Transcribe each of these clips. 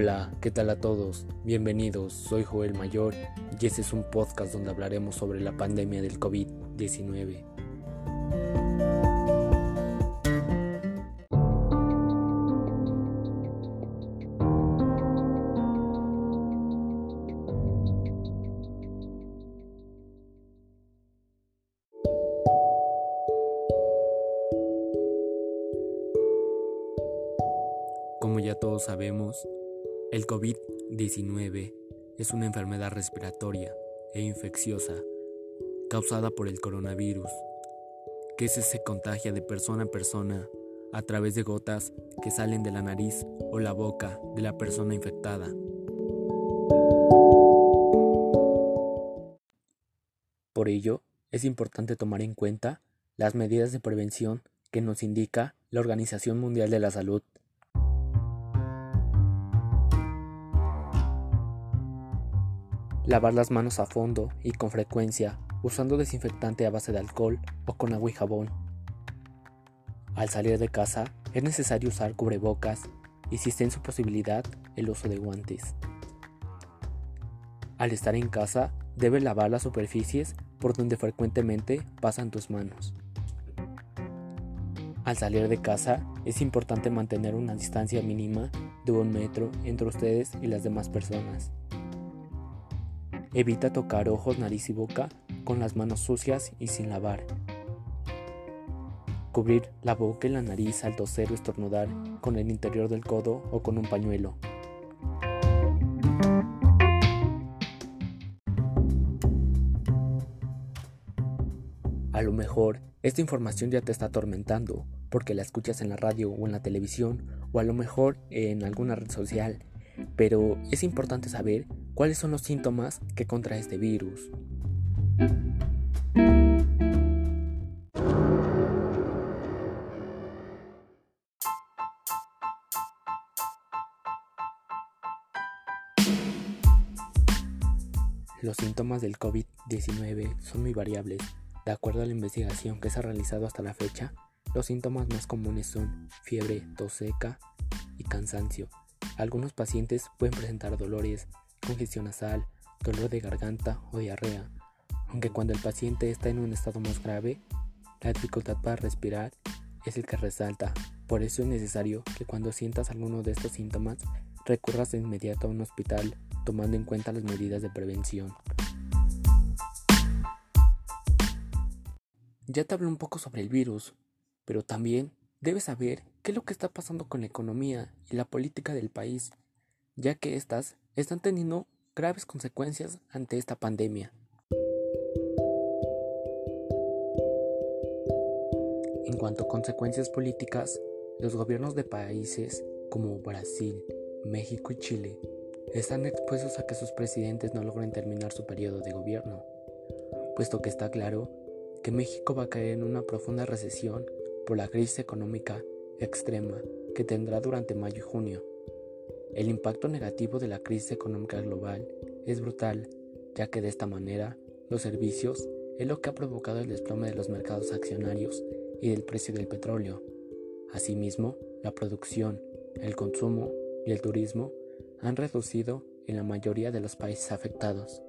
Hola, ¿qué tal a todos? Bienvenidos, soy Joel Mayor y este es un podcast donde hablaremos sobre la pandemia del COVID-19. Como ya todos sabemos, el COVID-19 es una enfermedad respiratoria e infecciosa causada por el coronavirus, que se contagia de persona a persona a través de gotas que salen de la nariz o la boca de la persona infectada. Por ello, es importante tomar en cuenta las medidas de prevención que nos indica la Organización Mundial de la Salud Lavar las manos a fondo y con frecuencia usando desinfectante a base de alcohol o con agua y jabón. Al salir de casa es necesario usar cubrebocas y si está en su posibilidad el uso de guantes. Al estar en casa debes lavar las superficies por donde frecuentemente pasan tus manos. Al salir de casa es importante mantener una distancia mínima de un metro entre ustedes y las demás personas. Evita tocar ojos, nariz y boca con las manos sucias y sin lavar. Cubrir la boca y la nariz al toser o estornudar con el interior del codo o con un pañuelo. A lo mejor esta información ya te está atormentando porque la escuchas en la radio o en la televisión o a lo mejor en alguna red social, pero es importante saber ¿Cuáles son los síntomas que contrae este virus? Los síntomas del COVID-19 son muy variables. De acuerdo a la investigación que se ha realizado hasta la fecha, los síntomas más comunes son fiebre, tos seca y cansancio. Algunos pacientes pueden presentar dolores, congestión nasal, dolor de garganta o diarrea, aunque cuando el paciente está en un estado más grave, la dificultad para respirar es el que resalta. Por eso es necesario que cuando sientas alguno de estos síntomas, recurras de inmediato a un hospital tomando en cuenta las medidas de prevención. Ya te hablé un poco sobre el virus, pero también debes saber qué es lo que está pasando con la economía y la política del país, ya que éstas están teniendo graves consecuencias ante esta pandemia. En cuanto a consecuencias políticas, los gobiernos de países como Brasil, México y Chile están expuestos a que sus presidentes no logren terminar su periodo de gobierno, puesto que está claro que México va a caer en una profunda recesión por la crisis económica extrema que tendrá durante mayo y junio. El impacto negativo de la crisis económica global es brutal, ya que de esta manera los servicios es lo que ha provocado el desplome de los mercados accionarios y del precio del petróleo. Asimismo, la producción, el consumo y el turismo han reducido en la mayoría de los países afectados.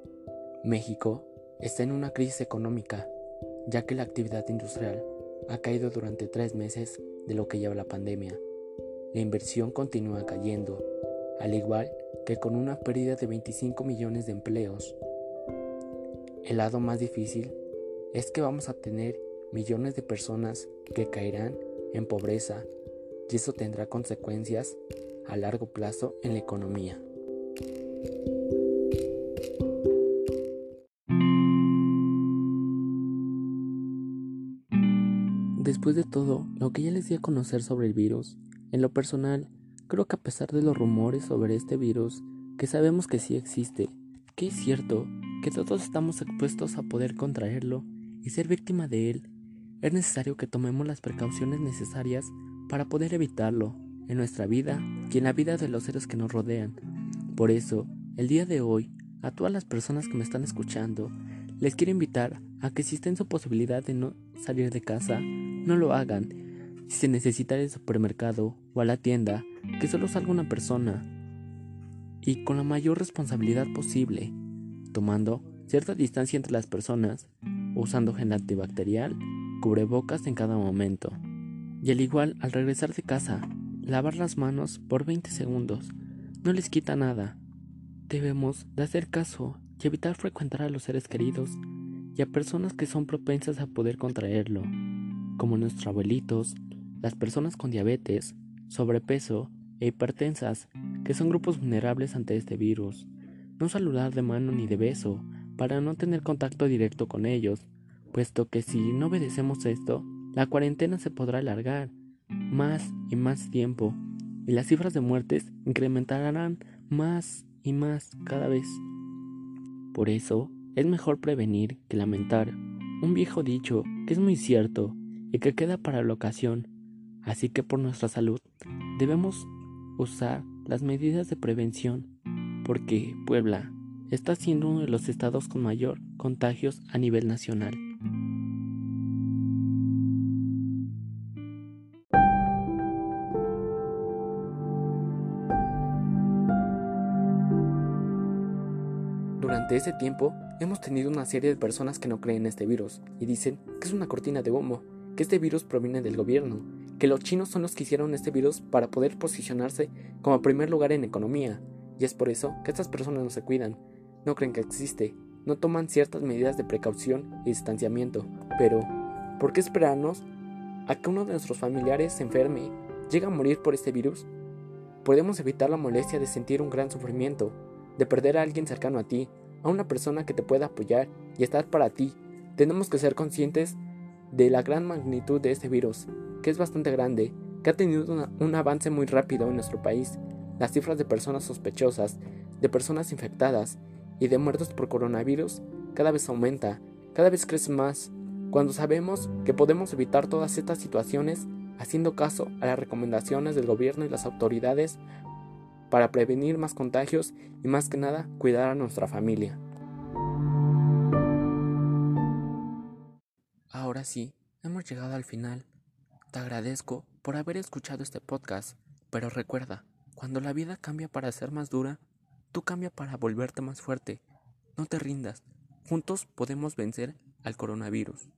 México está en una crisis económica, ya que la actividad industrial ha caído durante tres meses de lo que lleva la pandemia. La inversión continúa cayendo al igual que con una pérdida de 25 millones de empleos. El lado más difícil es que vamos a tener millones de personas que caerán en pobreza y eso tendrá consecuencias a largo plazo en la economía. Después de todo lo que ya les di a conocer sobre el virus, en lo personal Creo que a pesar de los rumores sobre este virus, que sabemos que sí existe, que es cierto, que todos estamos expuestos a poder contraerlo y ser víctima de él, es necesario que tomemos las precauciones necesarias para poder evitarlo en nuestra vida y en la vida de los seres que nos rodean. Por eso, el día de hoy, a todas las personas que me están escuchando, les quiero invitar a que si está en su posibilidad de no salir de casa, no lo hagan. Si se necesita al supermercado o a la tienda, que solo salga una persona. y con la mayor responsabilidad posible, tomando cierta distancia entre las personas, usando gel antibacterial, cubrebocas en cada momento. Y al igual, al regresar de casa, lavar las manos por 20 segundos no les quita nada. Debemos de hacer caso y evitar frecuentar a los seres queridos y a personas que son propensas a poder contraerlo, como nuestros abuelitos, las personas con diabetes, sobrepeso e hipertensas, que son grupos vulnerables ante este virus. No saludar de mano ni de beso, para no tener contacto directo con ellos, puesto que si no obedecemos esto, la cuarentena se podrá alargar más y más tiempo, y las cifras de muertes incrementarán más y más cada vez. Por eso, es mejor prevenir que lamentar, un viejo dicho que es muy cierto y que queda para la ocasión, así que por nuestra salud debemos usar las medidas de prevención, porque Puebla está siendo uno de los estados con mayor contagios a nivel nacional. Durante ese tiempo hemos tenido una serie de personas que no creen en este virus y dicen que es una cortina de humo, que este virus proviene del gobierno, que los chinos son los que hicieron este virus para poder posicionarse como primer lugar en economía, y es por eso que estas personas no se cuidan, no creen que existe, no toman ciertas medidas de precaución y distanciamiento, pero ¿por qué esperarnos a que uno de nuestros familiares se enferme, llegue a morir por este virus? Podemos evitar la molestia de sentir un gran sufrimiento, de perder a alguien cercano a ti, a una persona que te pueda apoyar y estar para ti. Tenemos que ser conscientes de la gran magnitud de este virus, que es bastante grande, que ha tenido un avance muy rápido en nuestro país. Las cifras de personas sospechosas, de personas infectadas y de muertos por coronavirus cada vez aumenta, cada vez crece más, cuando sabemos que podemos evitar todas estas situaciones haciendo caso a las recomendaciones del gobierno y las autoridades para prevenir más contagios y más que nada cuidar a nuestra familia. Ahora sí, hemos llegado al final. Te agradezco por haber escuchado este podcast, pero recuerda, cuando la vida cambia para ser más dura, tú cambia para volverte más fuerte. No te rindas, juntos podemos vencer al coronavirus.